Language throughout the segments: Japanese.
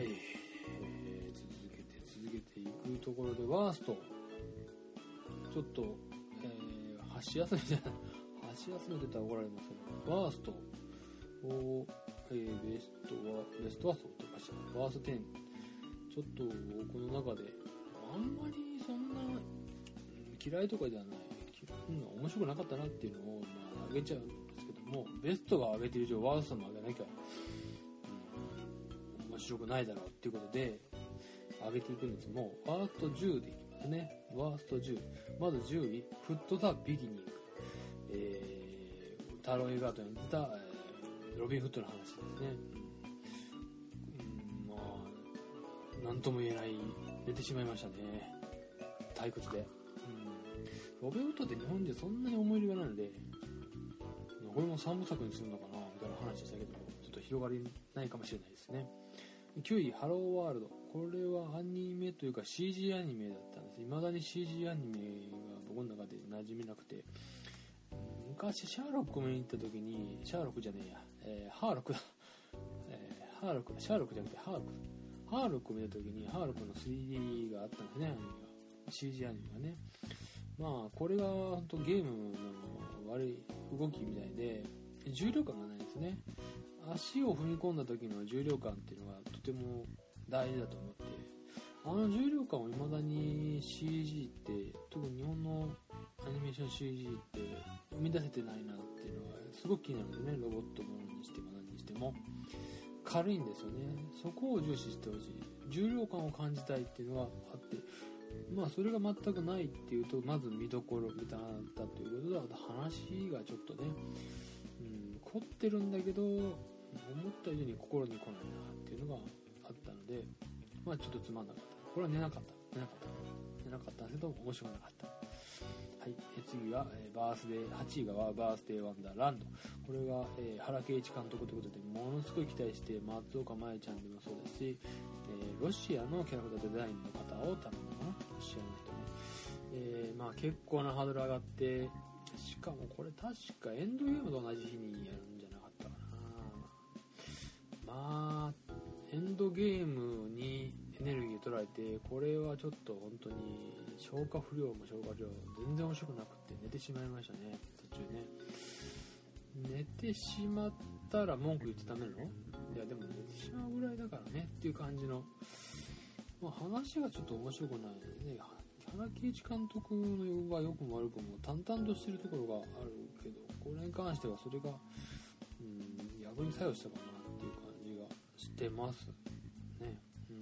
えー、続けて続けていくところでワースト。ちょっと、えー、箸休めじゃない箸休めてたら怒られますけどワースト。を、えー、ベストはベストワーストってかしらワースト10ちょっとこの中であんまりそんな嫌いとかではない。嫌いな面白くなかったなっていうのを、まあ、上げちゃうんですけどもベストが上げてる以上ワーストも上げなきゃ、白くないだろうっていうことで上げていくんですもうワースト10でいきますね。ワースト10まず10位フット・ザ・ビギニング、えー、タロー・エガートに出た、えーロビン・フットの話ですね、うん、まあ何とも言えない出てしまいましたね。退屈で、うん、ロビン・フットって日本でそんなに思い入れがないのでこれも3部作にするのかなみたいな話でしたけどちょっと広がりないかもしれないですね。9位ハローワールド。これはアニメというか CG アニメだったんです。未だに CG アニメが僕の中で馴染めなくて。昔シャーロック見に行った時にシャーロックじゃねえや、えー、ハーロックだ、えー、ハーロックシャーロックじゃなくてハーロック。ハーロック見た時にハーロックの 3D があったんですねアニメが。CG アニメがね。まあこれが本当ゲームの悪い動きみたいで重量感がないですね。足を踏み込んだ時の重量感っていうのがとても大事だと思ってあの重量感を未だに CG って特に日本のアニメーション CG って生み出せてないなっていうのはすごく気になるんでねロボットものにしても何にしても。軽いんですよね。そこを重視してほしい。重量感を感じたいっていうのがあってまあそれが全くないっていうとまず見どころみたいなということで話がちょっとね、うん、凝ってるんだけど思った以上に心に来ないなっていうのがあったのでまあちょっとつまんなかった。これは寝なかった。寝なかった。寝なかったんですけど面白くなかった。はい、え次は、えー、バースデー8位がバースデーワンダーランド。これが、えー、原敬一監督ということでものすごい期待して松岡茉優ちゃんでもそうですし、えー、ロシアのキャラクターデザインの方を頼んだかな。ロシアの人ね、えー、まあ結構なハードル上がってしかもこれ確かエンドゲームと同じ日にやるんまあエンドゲームにエネルギー取られてこれはちょっと本当に消化不良も消化不良全然面白くなくて寝てしまいましたね。途中ね。寝てしまったら文句言ってダメなのいやでも寝てしまうぐらいだからねっていう感じの、まあ、話がちょっと面白くないね。原敬一監督の用語が良くも悪くも淡々としてるところがあるけどこれに関してはそれが、うん、逆に作用したかな。がしてますね。う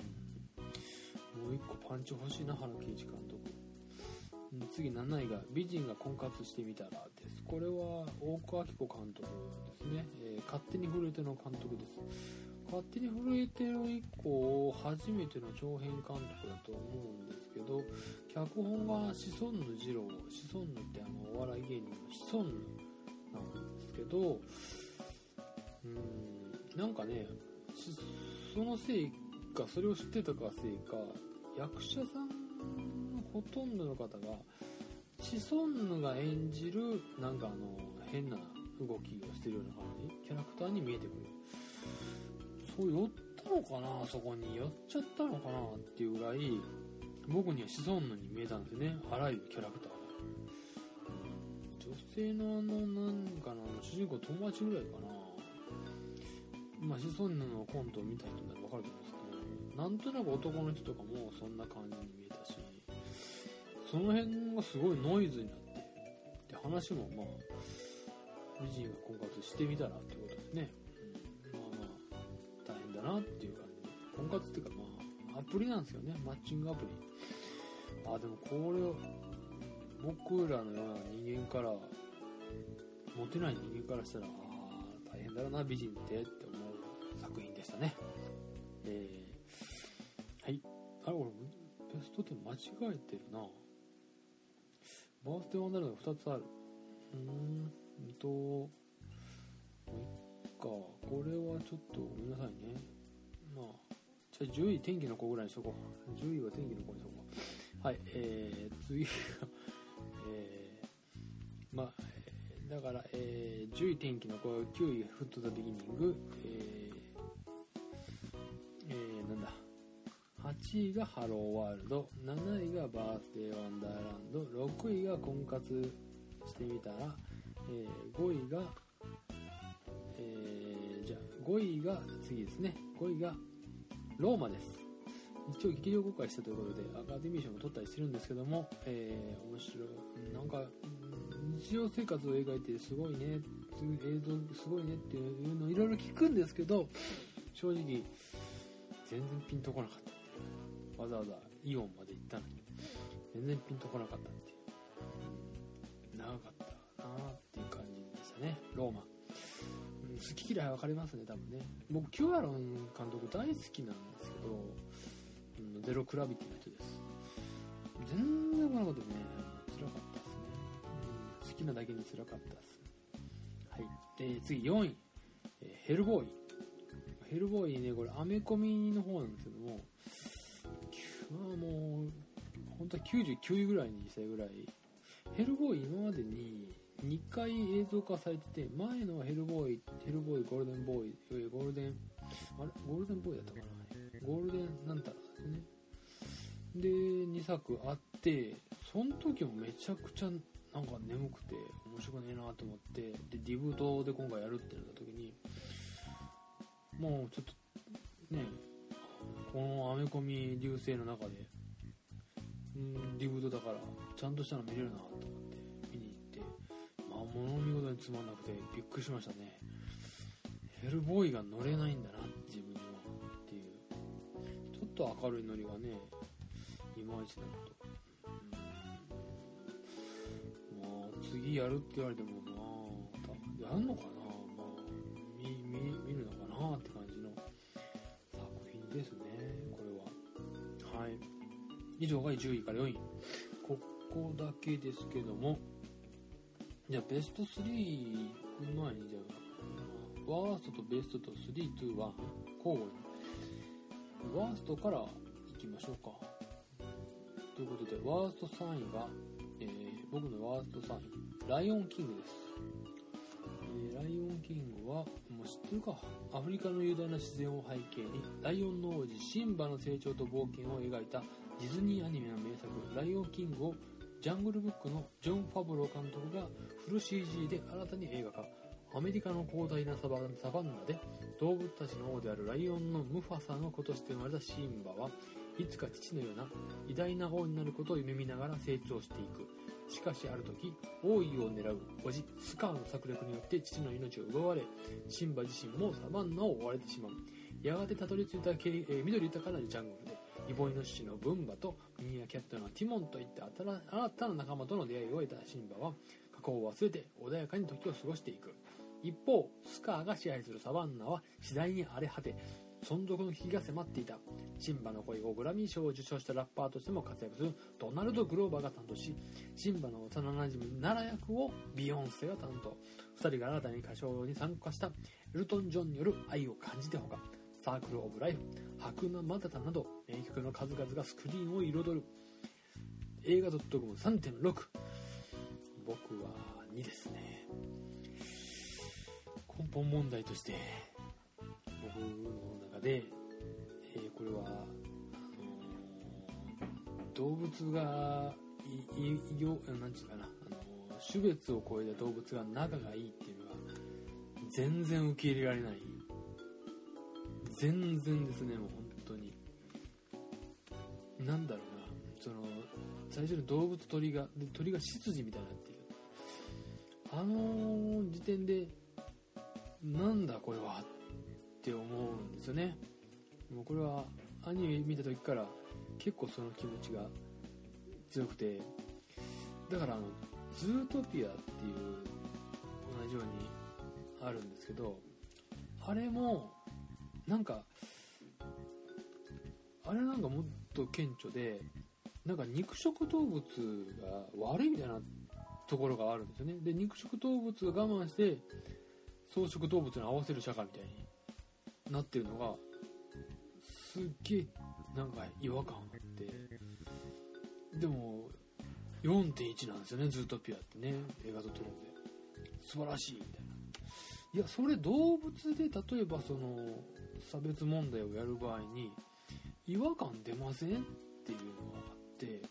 ん。もう一個パンチ欲しいな原敬一監督次7位が「美人が婚活してみたら」です。これは大久明子監督ですね、えー、勝手に震えての監督です。勝手に震えての以降初めての長編監督だと思うんですけど脚本がシソンヌ二郎シソンヌってあのお笑い芸人のシソンヌなんですけどうんなんかねそのせいかそれを知ってたかせいか役者さんのほとんどの方がシソンヌが演じるなんかあの変な動きをしてるような感じキャラクターに見えてくるそう寄ったのかなそこに寄っちゃったのかなっていうぐらい僕にはシソンヌに見えたんですよねあらゆるキャラクターが女性のあのなんかな主人公友達ぐらいかなまあシソンヌのコントを見た人なら分かると思うんですけどなんとなく男の人とかもそんな感じに見えたしその辺がすごいノイズになってで話もまあ美人が婚活してみたらってことですね、うん、まあまあ大変だなっていう感じ。婚活っていうかまあアプリなんですよね。マッチングアプリ。あでもこれを僕らのような人間からモテない人間からしたらああ大変だろうな美人ってって作品でしたね。えーはい。あれ俺ベスト10間違えてるな。バースデーワンダーランド2つある。うーんともういっかこれはちょっとごめんなさいね。まあじゃあ10位天気の子ぐらいにしとこう。10位は天気の子にしとこう。はいえー、次がえー、まあだから、えー、10位天気の子9位フットザビギニング、え8位がハローワールド。7位がバースデーワンダーランド。6位が婚活してみたら、えー、5位が、えー、じゃあ5位が次ですね。5位がローマです。一応劇場公開したということでアカデミー賞も取ったりしてるんですけども、えー、面白い。なんか日常生活を描いてすごいね映像すごいねっていうのをいろいろ聞くんですけど正直全然ピンとこなかった。わざわざイオンまで行ったのに全然ピンとこなかったっていう。長かったなっていう感じでしたね。ローマ。好き嫌い分かりますね多分ね。僕キュアロン監督大好きなんですけど、ゼロクラビティの人です。全然このことね。辛かったですね、好きなだけに辛かったです。はい、えー、次4位、え、ヘルボーイ。ヘルボーイねこれアメコミの方なんですけどもまあもう本当は99位ぐらいにしたいぐらい。ヘルボーイ今までに2回映像化されてて前のヘルボーイヘルボーイゴールデンボーイゴールデンあれ？ゴールデンボーイだったかなゴールデンなんたらですね。で2作あってその時もめちゃくちゃなんか眠くて面白くねえなと思ってでディブトで今回やるってなった時にもうちょっとねこのアメコミ流星の中でうんディブトだからちゃんとしたの見れるなと思って見に行ってまあ物見事につまんなくてびっくりしましたね。ヘルボーイが乗れないんだな自分は。っていう。ちょっと明るいノリがねいまいちだなと。次やるって言われてもなやんのかな。まあ見見見るのかなって感じの作品ですね。以上が10位から4位。ここだけですけども。じゃあベスト3前にじゃあワーストとベストと3、2、1交互にワーストからいきましょうか。ということでワースト3位が、えー、僕のワースト3位。ライオンキングです。えー、ライオンキングは、もう知ってるか。アフリカの雄大な自然を背景に、ライオンの王子シンバの成長と冒険を描いたディズニーアニメの名作、ライオンキングをジャングルブックのジョン・ファブロー監督がフル CG で新たに映画化。アメリカの広大なサバンナで動物たちの王であるライオンのムファサの子として生まれたシンバはいつか父のような偉大な王になることを夢見ながら成長していく。しかしある時王位を狙う叔父スカーの策略によって父の命を奪われシンバ自身もサバンナを追われてしまうやがてたどり着いた、えー、緑豊かなジャングルイボイノシシのブンバとミニアキャットのティモンといった新たな仲間との出会いを得たシンバは過去を忘れて穏やかに時を過ごしていく。一方スカーが支配するサバンナは次第に荒れ果て存続の危機が迫っていた。シンバの声をグラミー賞を受賞したラッパーとしても活躍するドナルド・グローバーが担当しシンバの幼なじみナラ役をビヨンセが担当。2人が新たに歌唱に参加した。エルトン・ジョンによる愛を感じてほか。サークル・オブ・ライフ白馬マダタなど名曲の数々がスクリーンを彩る。映画 .com3.6 僕は2ですね。根本問題として僕の中で、えー、これはあのー、動物が医療なんていうかな、あのー、種別を超えた動物が仲がいいっていうのは全然受け入れられない全然ですねもう本当に。なんだろうなその最初の動物鳥がで鳥が執事みたいになってる。あの時点でなんだこれはって思うんですよね。もうこれはアニメ見た時から結構その気持ちが強くて。だからあのズートピアっていう同じようにあるんですけどあれもなんかあれなんかもっと顕著でなんか肉食動物が悪いみたいなところがあるんですよね。で肉食動物が我慢して草食動物に合わせる社会みたいになってるのがすっげえなんか違和感があって。でも4.1なんですよねズートピアってね。映画撮ってるんで。素晴らしいみたいな。いやそれ動物で例えばその差別問題をやる場合に違和感出ませんっていうのがあって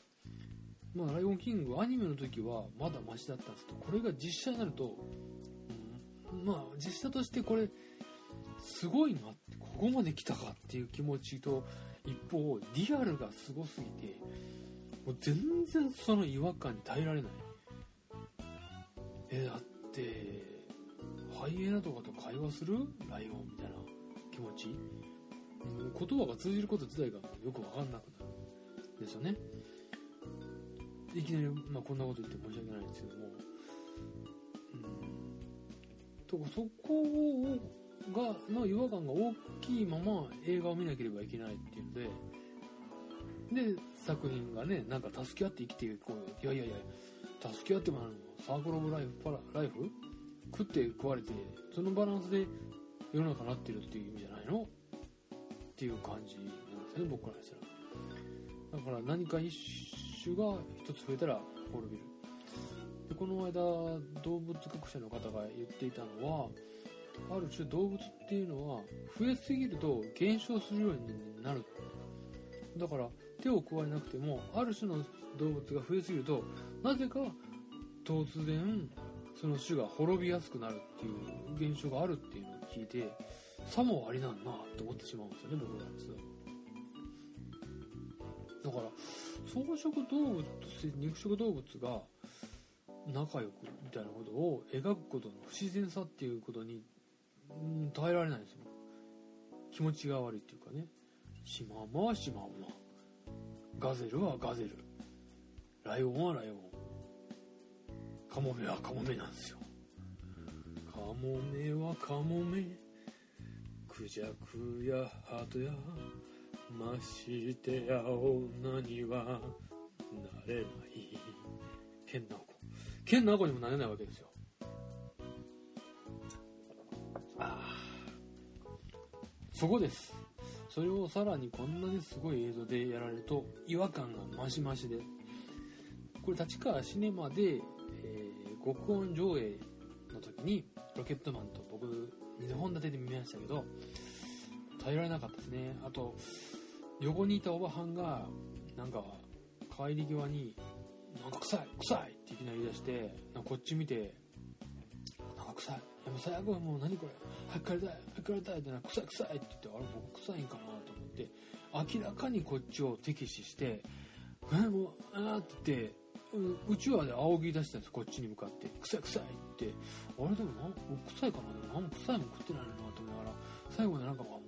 まあ「ライオンキング」アニメの時はまだマシだったんですけどこれが実写になると、うん、まあ実写としてこれすごいなってここまで来たかっていう気持ちと一方リアルがすごすぎてもう全然その違和感に耐えられない。えだってハイエナとかと会話する？ライオンみたいな。気持ち？もう言葉が通じること自体がよく分かんなくなるんですよね。いきなり、まあ、こんなこと言って申し訳ないんですけども。うん。とかそこをがの違和感が大きいまま映画を見なければいけないっていうんで。で作品がねなんか助け合って生きていこうよ。いやいやいや助け合ってもらうのサークル・オブ・ライフパラライフ？食って食われてそのバランスで世の中なってるっていう意味じゃないの？っていう感じなんですね僕からしたら。だから何か一種が一つ増えたら滅びる。でこの間動物学者の方が言っていたのはある種動物っていうのは増えすぎると減少するようになる。だから手を加えなくてもある種の動物が増えすぎるとなぜか突然その種が滅びやすくなるっていう現象があるっていうのを聞いてさもありなんなと思ってしまうんですよね僕なんですだから草食動物と肉食動物が仲良くみたいなことを描くことの不自然さっていうことに、うん、耐えられないんですよ。気持ちが悪いっていうかね。シマウマはシマウマ。ガゼルはガゼル。ライオンはライオン。カモメはカモメなんですよ。カモメはカモメ。クジャクやハトやましてや女にはなれない。ケンナオコケンナオコにもなれないわけですよ。あそこです。それをさらにこんなにすごい映像でやられると違和感が増し増しで。これ立川シネマで、極音上映の時にロケットマンと僕2本立てで見ましたけど耐えられなかったですねあと横にいたおばはんがなんか帰り際に「なんか臭い臭い!」っていきなり言い出してこっち見て「なんか臭い」いやもう最悪もう何これ早く帰りたい早く帰りたいってな臭い臭いって言ってあれ僕臭いんかなと思って明らかにこっちを敵視して「えもうああ」って言ってうちわで仰ぎ出したんですこっちに向かって「臭い臭い」って。あれでもな臭いかなでも何も臭いも食ってないのなと思いながら。最後でなんかも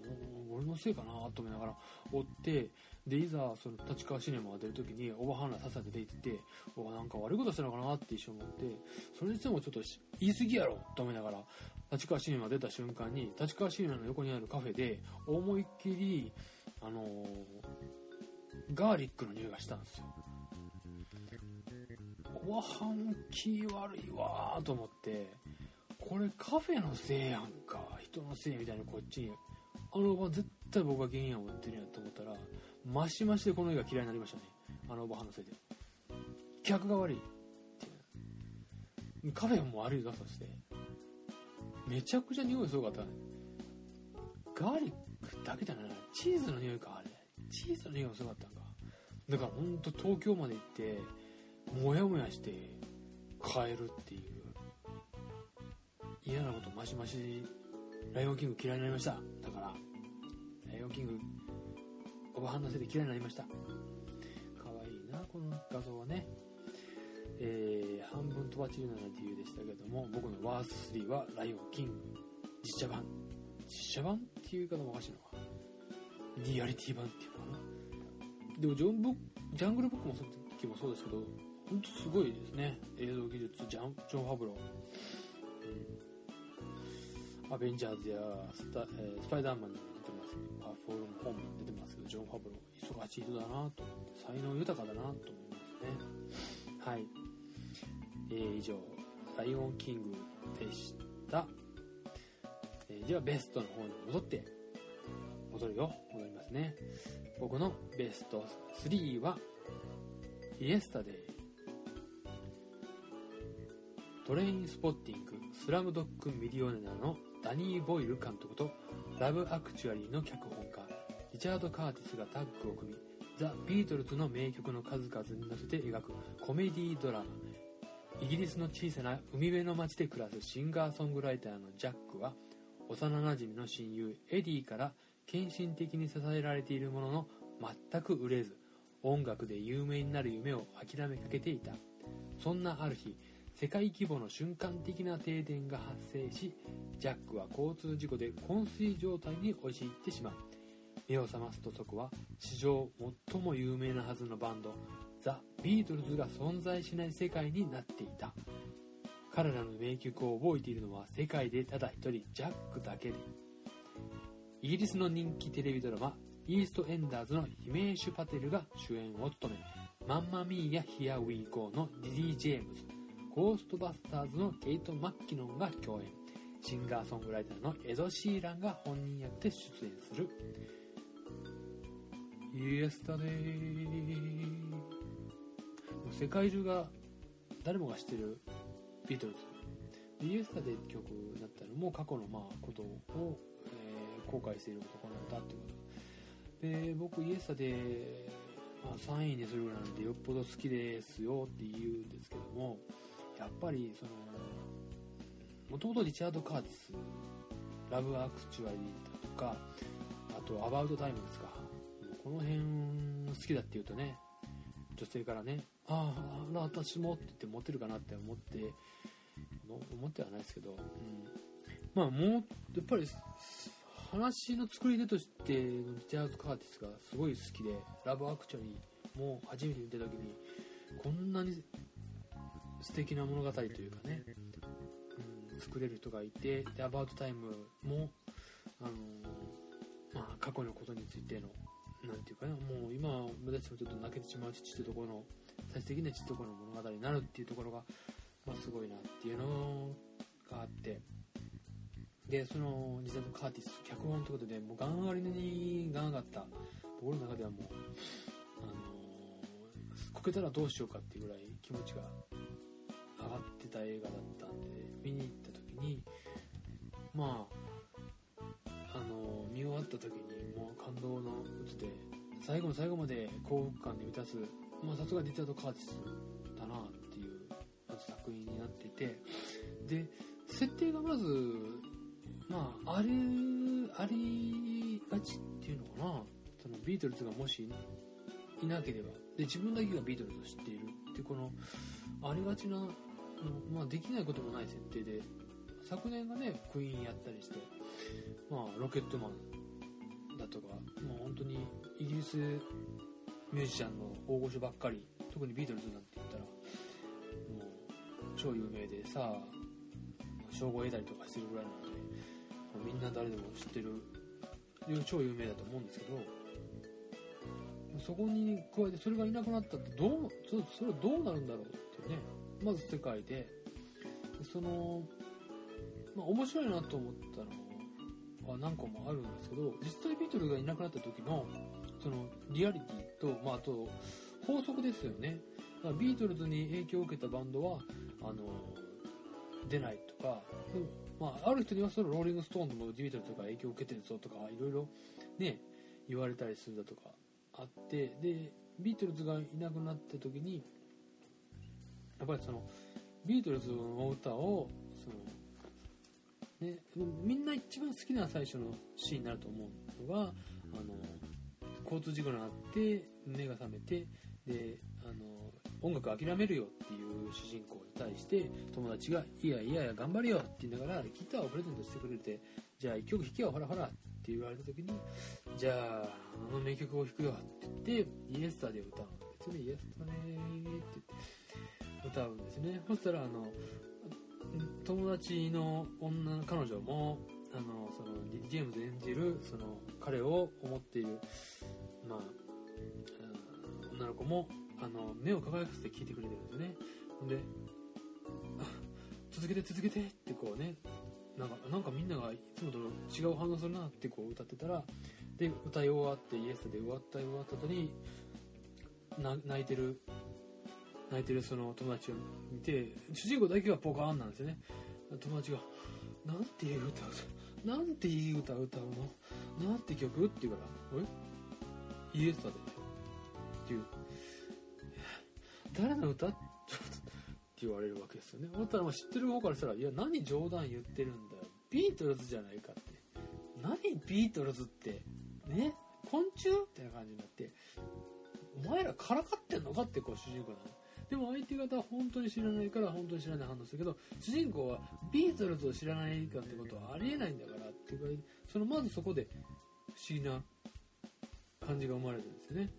う俺のせいかなと思いながら追ってでいざその立川シネマが出る時におばはんらささと出て行っておなんか悪いことしたのかなって一瞬思ってそれにしてもちょっと言い過ぎやろと思いながら立川シネマ出た瞬間に立川シネマの横にあるカフェで思いっきりあのー、ガーリックの匂いがしたんですよ。おばはん気悪いわと思ってこれカフェのせいやんか人のせいみたいなこっちにあのおば絶対僕が原因を持ってるんやと思ったらマシマシでこの絵が嫌いになりましたね。あのおばはんのせいで。客が悪いってカフェも悪いぞそしてめちゃくちゃ匂いすごかったね。ガーリックだけじゃない。チーズの匂いかあれ。チーズの匂いがすごかったんか。だからほんと東京まで行ってモヤモヤして帰るっていう嫌なことマシマシライオンキング嫌いになりました。だからライオンキングおばはんのせいで嫌いになりました。かわいいなこの画像はね。えー、半分とばちるななんて理由でしたけども僕のワース3はライオンキング実写版。実写版っていう言い方もおかしいのか。リアリティ版っていうのかな。でもジョンブジャングルブックもその時もそうですけど本当すごいですね映像技術ジャンジョン・ファブロー、うん、アベンジャーズやスタ、えー、スパイダーマンにも出てますけどパーフォールムホーム出てますけどジョン・ファブロー忙しい人だなと才能豊かだなと思いますね。はい、えー、以上「ライオンキング」でした、えー、ではベストの方に戻って戻るよ戻りますね。僕のベスト3はイエスタデイトレインスポッティングスラムドッグミリオネアのダニー・ボイル監督とラブ・アクチュアリーの脚本家リチャード・カーティスがタッグを組みザ・ビートルズの名曲の数々に乗せて描くコメディードラマ。イギリスの小さな海辺の町で暮らすシンガーソングライターのジャックは幼なじみの親友エディから献身的に支えられているものの全く売れず音楽で有名になる夢を諦めかけていた。そんなある日世界規模の瞬間的な停電が発生しジャックは交通事故で昏睡状態に陥ってしまう。目を覚ますとそこは史上最も有名なはずのバンドザ・ビートルズが存在しない世界になっていた。彼らの名曲を覚えているのは世界でただ一人ジャックだけで。イギリスの人気テレビドラマイーストエンダーズのヒメーシュ・パテルが主演を務めマンマミーアヒア・ウィーゴーのリリー・ジェームズゴーストバスターズのケイト・マッキノンが共演。シンガーソングライターのエド・シーランが本人役で出演する。イエスタデー世界中が誰もが知ってるビートルズ。イエスタデーって曲だったのも過去のまあことを、えー、後悔している男なんだってこと。で僕イエスタデー、まあ、3位にするぐらいなんでよっぽど好きですよって言うんですけども。やっぱりそのもともとリチャード・カーティスラブ・アクチュアリーだとかあとアバウト・タイムですか。この辺好きだって言うとね女性からねああ私もって言ってモテるかなって思って思ってはないですけど、うん、まあもうやっぱり話の作り手としてのリチャード・カーティスがすごい好きでラブ・アクチュアリーも初めて見た時にこんなに素敵な物語というかね、うん、作れる人がいてでアバウトタイムも、あのまあ、過去のことについてのなんていうかなもう今目指してもちょっと泣けてしまう父というところの最終的には父ところの物語になるっていうところが、まあ、すごいなっていうのがあって。でその実際のカーティス脚本ということでもうガンありにガン上がった。僕の中ではもうあのこけたらどうしようかっていうぐらい気持ちがた映画だったんで見に行った時にまああの見終わった時にもう感動の渦で最後の最後まで幸福感で満たすさすがリチャード・カーティスだなっていう作品になっていてで設定がまずまああれありがちっていうのかな。そのビートルズがもしいなければで自分だけがビートルズを知っているっていうこのありがちなまあ、できないこともない設定で昨年がねクイーンやったりして、まあ、ロケットマンだとかもう本当にイギリスミュージシャンの大御所ばっかり特にビートルズなんて言ったらもう超有名でさ称号を得たりとかしてるぐらいなのでみんな誰でも知ってる超有名だと思うんですけどそこに加えてそれがいなくなったってどうそそれはどうなるんだろうっていうね。まず世界でその、まあ、面白いなと思ったのは何個もあるんですけど実際ビートルがいなくなった時のそのリアリティと、まあ、あと法則ですよね。だからビートルズに影響を受けたバンドはあの出ないとかでも、まあ、ある人にはそのローリング・ストーンズもビートルズとか影響を受けてるぞとかいろいろね言われたりするだとかあってでビートルズがいなくなった時にやっぱりそのビートルズの歌をその、ね、みんな一番好きな最初のシーンになると思うのがあの交通事故になって目が覚めてであの音楽諦めるよっていう主人公に対して友達が「いやいやいや頑張れよ」って言いながらギターをプレゼントしてくれて「じゃあ一曲弾けよほらほら」って言われた時に「じゃああの名曲を弾くよ」って言って「イエスタで歌う別にイエスタね」って言って。歌うんですね。そしたらあの友達の女の彼女もあのそのジェームズ演じるその彼を思っている、まあ、女の子もあの目を輝かせて聞いてくれてるんですね。で 続けて続けてってこうねなんかなんかみんながいつもと違う反応するなってこう歌ってたらで歌い終わってイエスで終わった終わった後に泣いてる泣いてるその友達を見て主人公だけはポカーンなんですよね。友達が「なんていう歌をなんていい歌歌うの？なんて曲？って言うからえ？イエスタで。っていう。誰の歌？って言われるわけですよね。だったら知ってる方からしたらいや何冗談言ってるんだよ。ビートルズじゃないかって。何ビートルズって？ね？昆虫？ってな感じになって。お前らからかってんのかってこう主人公なの。でも相手方は本当に知らないから本当に知らない反応するけど主人公はビートルズを知らないかってことはありえないんだからっていうかそのまずそこで不思議な感じが生まれるんですよね。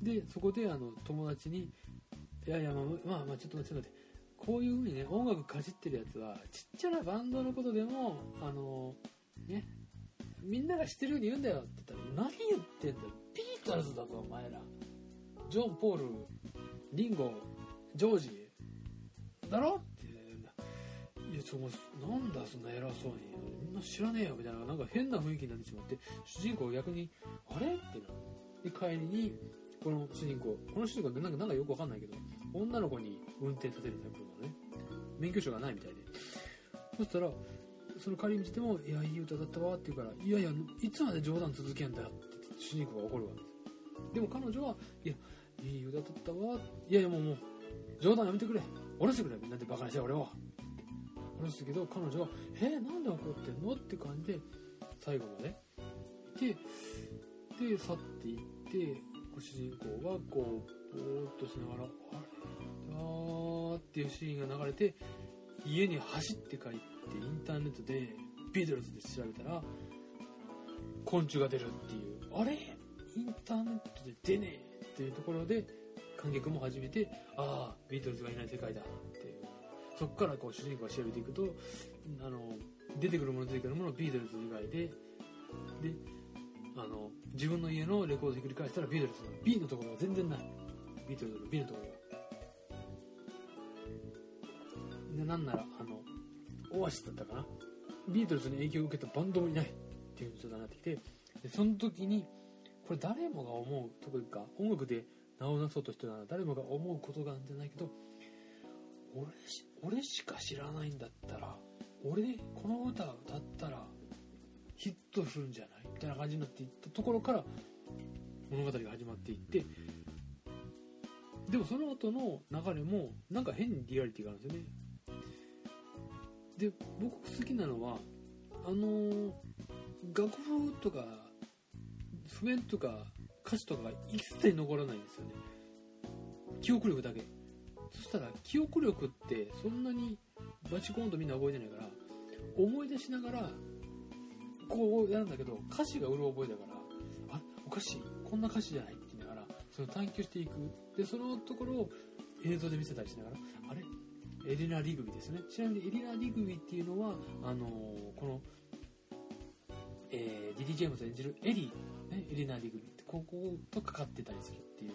でそこであの友達に「いやいやまあまあちょっと待って待って。こういう風にね音楽かじってるやつはちっちゃなバンドのことでもあのねみんなが知ってるように言うんだよって言ったら何言ってんだよ。ビートルズだぞお前ら。ジョン・ポールリンゴ。ジョージだろって。いやそのなんだそんな偉そうに。みんな知らねえよみたいな。なんか変な雰囲気になってしまって。主人公逆にあれってなで帰りにこの主人公この主人公ってなんかなんかよくわかんないけど女の子に運転させるタイプのね。免許証がないみたいで。そしたらその帰り道でも「いやいい歌だったわ」って言うから「いやいやいつまで冗談続けんだよ」って主人公が怒るわけです。でも彼女は「いやいい歌だったわ」いやいやもうもう冗談やめてくれ。下ろしてくれなんてバカにして俺を。下ろすけど彼女は「えー、なんで怒ってんの?」って感じで最後まで。いてで去っていってご主人公がこうぼーっとしながら「あれあー」っていうシーンが流れて家に走って帰ってインターネットでビートルズで調べたら昆虫が出るっていう。あれ？インターネットで出ねえっていうところで観客も初めてああビートルズがいない世界だって。いうそこからこう主人公が調べていくとあの出てくるもの出てくるものビートルズ以外でであの自分の家のレコードひっくり返したらビートルズの B のところが全然ない。ビートルズの B のところが。でなんならあのオアシスだったかな。ビートルズに影響を受けたバンドもいない。っていう状態になってきてでその時にこれ誰もが思うというか音楽で名をなそうとしてるなら誰もが思うことがあんじゃないけど俺し俺しか知らないんだったら俺この歌歌ったらヒットするんじゃない？みたいな感じになっていったところから物語が始まっていってでもその後の流れもなんか変にリアリティがあるんですよね。で僕好きなのはあの楽譜とか譜面とか歌詞とかが一切残らないんですよね。記憶力だけ。そしたら記憶力ってそんなにバチコンとみんな覚えてないから思い出しながらこうやるんだけど歌詞がうる覚えだからあおかしいこんな歌詞じゃないって言いながらその探求していく。でそのところを映像で見せたりしながらあれ？エリナ・リグビですね。ちなみにエリナ・リグビっていうのはあのーこの、えーディディ・ジェームズ演じるエリー、ね、エリナ・リグビってこことかかってたりするっていう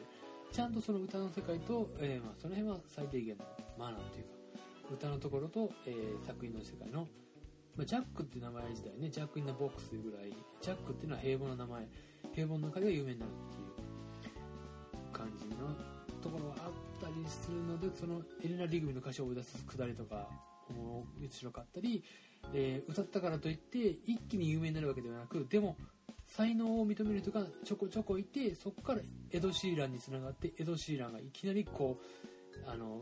ちゃんとその歌の世界と、えーまあ、その辺は最低限のマナーというか歌のところと、えー作品の世界の、まあ、ジャックっていう名前自体ねジャック・イン・ナ・ボックスというぐらいジャックっていうのは平凡な名前平凡の中では有名になるっていう感じのところがあったりするのでそのエレナ・リグビの歌詞を追い出すくだりとか面白かったり、えー歌ったからといって一気に有名になるわけではなくでも才能を認める人がちょこちょこいてそこからエド・シーランにつながってエド・シーランがいきなりこうあの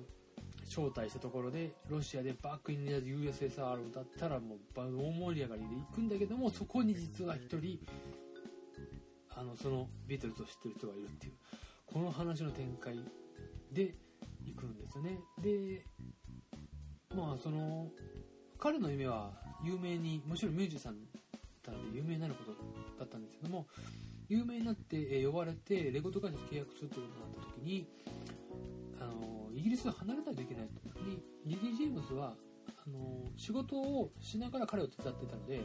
招待したところでロシアでバックインディア USSR を歌ったらもう大盛り上がりで行くんだけどもそこに実は一人あのそのビートルズを知ってる人がいるっていうこの話の展開で行くんですよね。でまあその彼の夢は有名にもちろんミュージシャンだったので有名になることだったんですけども有名になってえ呼ばれてレコード会社と契約するということになった時にあのイギリスを離れないといけないと。時にリリー・ジェームズはあの仕事をしながら彼を手伝ってたので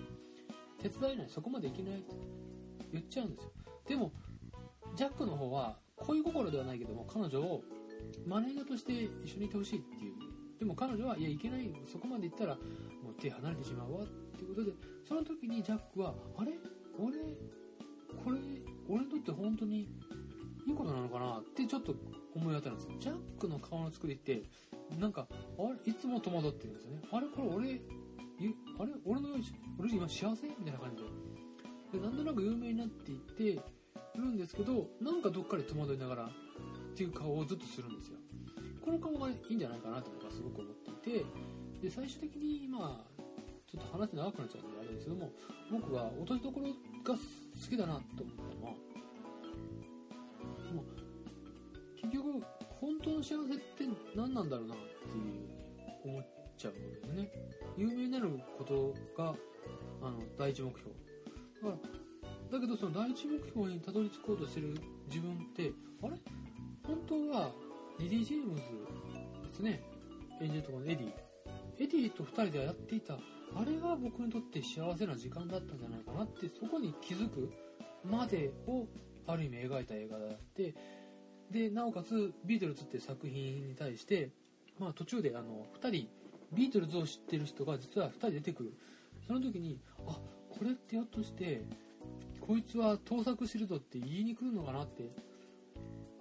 手伝えないそこまでいけないって言っちゃうんですよ。でもジャックの方は恋心ではないけども彼女をマネージャーとして一緒にいてほしいっていう。でも彼女はいやいけないそこまで行ったらもう手離れてしまうわっていうことでその時にジャックはあれ？俺これ俺にとって本当にいいことなのかなってちょっと思い当たるんですジャックの顔の作りってなんかあれいつも戸惑ってるんですよね。あれこれ俺あれ俺のように俺今幸せ？みたいな感じで。でなんとなく有名になっていっているんですけどなんかどっかで戸惑いながらっていう顔をずっとするんですよ。この顔がいいんじゃないかなと僕はすごく思っていてで最終的にまあちょっと話長くなっちゃうんであれですけども僕が落としどころが好きだなと思ったのはもう結局本当の幸せって何なんだろうなっていう思っちゃうわけですね。有名になることがあの第一目標。だからだけどその第一目標にたどり着こうとしてる自分ってあれ？本当はリリー・ジェームズですね。エンジェルとかのエディ。エリーと2人でやっていた。あれが僕にとって幸せな時間だったんじゃないかなってそこに気づくまでをある意味描いた映画であってでなおかつビートルズって作品に対して、まあ、途中であの2人ビートルズを知ってる人が実は2人出てくる。その時にあこれってひょっとしてこいつは盗作してるぞって言いに来るのかなって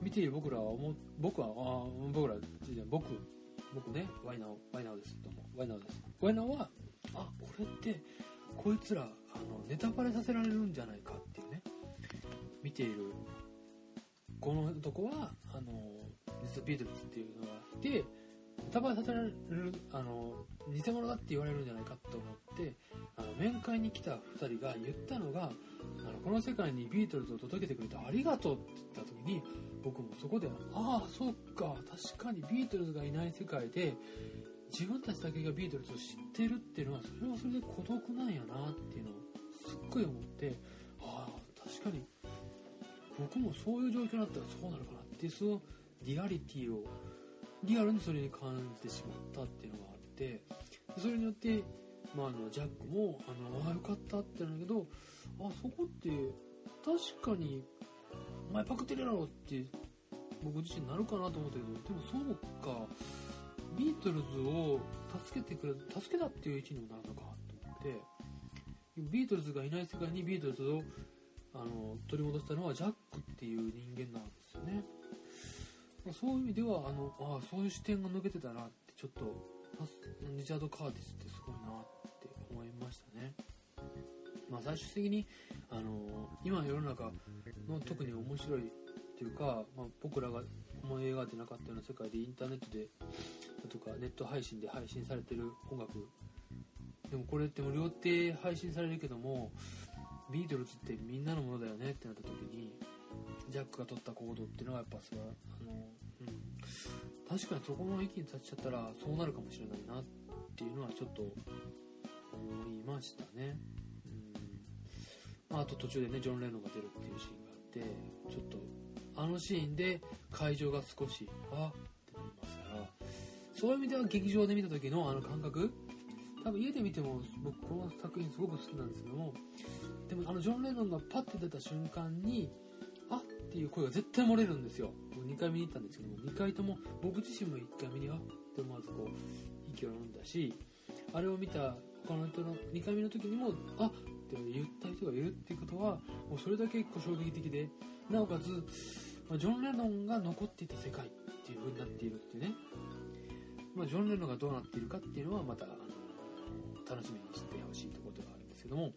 見ている僕らは思う僕はあ僕ら僕僕ねワイナオワイナオですどうも。ワイナオです。ワイナオはあこれってこいつらあのネタバレさせられるんじゃないかっていうね。見ている。この男はあの実はビートルズっていうのがいてネタバレさせられるあの偽物だって言われるんじゃないかと思ってあの面会に来た2人が言ったのがあのこの世界にビートルズを届けてくれてありがとうって言った時に僕もそこでああそっか確かにビートルズがいない世界で自分たちだけがビートルズを知ってるっていうのはそれはそれで孤独なんやなっていうのをすっごい思ってああ確かに僕もそういう状況になったらそうなるかなっていうそのリアリティをリアルにそれに感じてしまったっていうのがあってそれによって、まあ、あのジャックもあのあよかったってなんだけどあそこって確かにお前パクってるやろって僕自身なるかなと思ったけどでもそうか。ビートルズを助けてくれ助けたっていう位置にもなるのかと思ってビートルズがいない世界にビートルズをあの取り戻したのはジャックっていう人間なんですよね。そういう意味ではあのあそういう視点が抜けてたなってちょっとリチャード・カーティスってすごいなって思いましたね。まあ最終的にあの今の世の中の特に面白いっていうか、まあ、僕らが思い描いてなかったような世界でインターネットでとかネット配信で配信されてる音楽。でもこれって無料で配信されるけどもビートルズってみんなのものだよねってなった時にジャックが取った行動っていうのはやっぱそれはあの、うん、確かにそこの域に立っちゃったらそうなるかもしれないなっていうのはちょっと思いましたね、うん。まあ、と途中でねジョン・レノンが出るっていうシーンがあってちょっとあのシーンで会場が少しあっそういう意味では劇場で見た時のあの感覚？多分家で見ても僕この作品すごく好きなんですけどもでもあのジョン・レノンがパッて出た瞬間にあっていう声が絶対漏れるんですよ。もう2回見に行ったんですけども2回とも僕自身も1回目にあって思わずこう息を飲んだしあれを見た他の人の2回目の時にもあって言った人がいるっていうことはもうそれだけ結構衝撃的でなおかつジョン・レノンが残っていた世界っていう風になっているっていうね、まあ、ジョン・レノがどうなっているかっていうのはまたあの楽しみにしてほしいというころではあるんですけども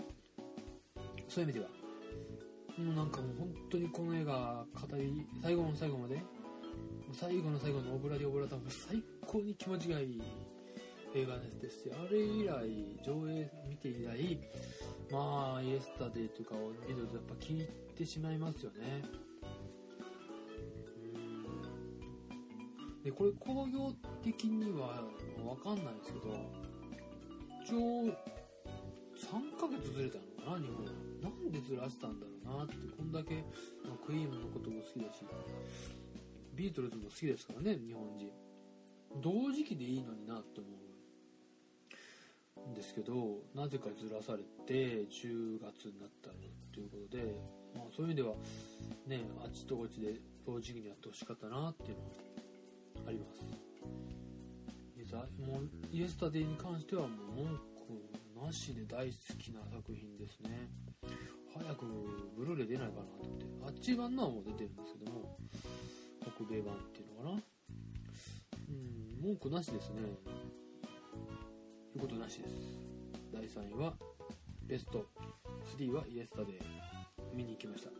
そういう意味ではもうなんかもう本当にこの映画語り最後の最後まで最後の最後のオブラディオブラタンも最高に気持ちがいい映画ですしあれ以来上映見て以来まあイエスタデイというかビドルやっぱ気に入ってしまいますよね。でこれ工業的には分かんないですけど一応3ヶ月ずれたのかな日本は。なんでずらしたんだろうなってこんだけ、まあ、クイーンのことも好きだしビートルズも好きですからね日本人。同時期でいいのになって思うんですけどなぜかずらされて10月になったということで、まあ、そういう意味ではねあっちとこっちで同時期にやってほしかったなっていうのはあります。もうイエスタデイに関してはもう文句なしで大好きな作品ですね。早くブルーレイ出ないかなと思って。あっち版のはもう出てるんですけども北米版っていうのかな。うん文句なしですね。言うことなしです。第3位はベスト。3はイエスタデー見に行きました。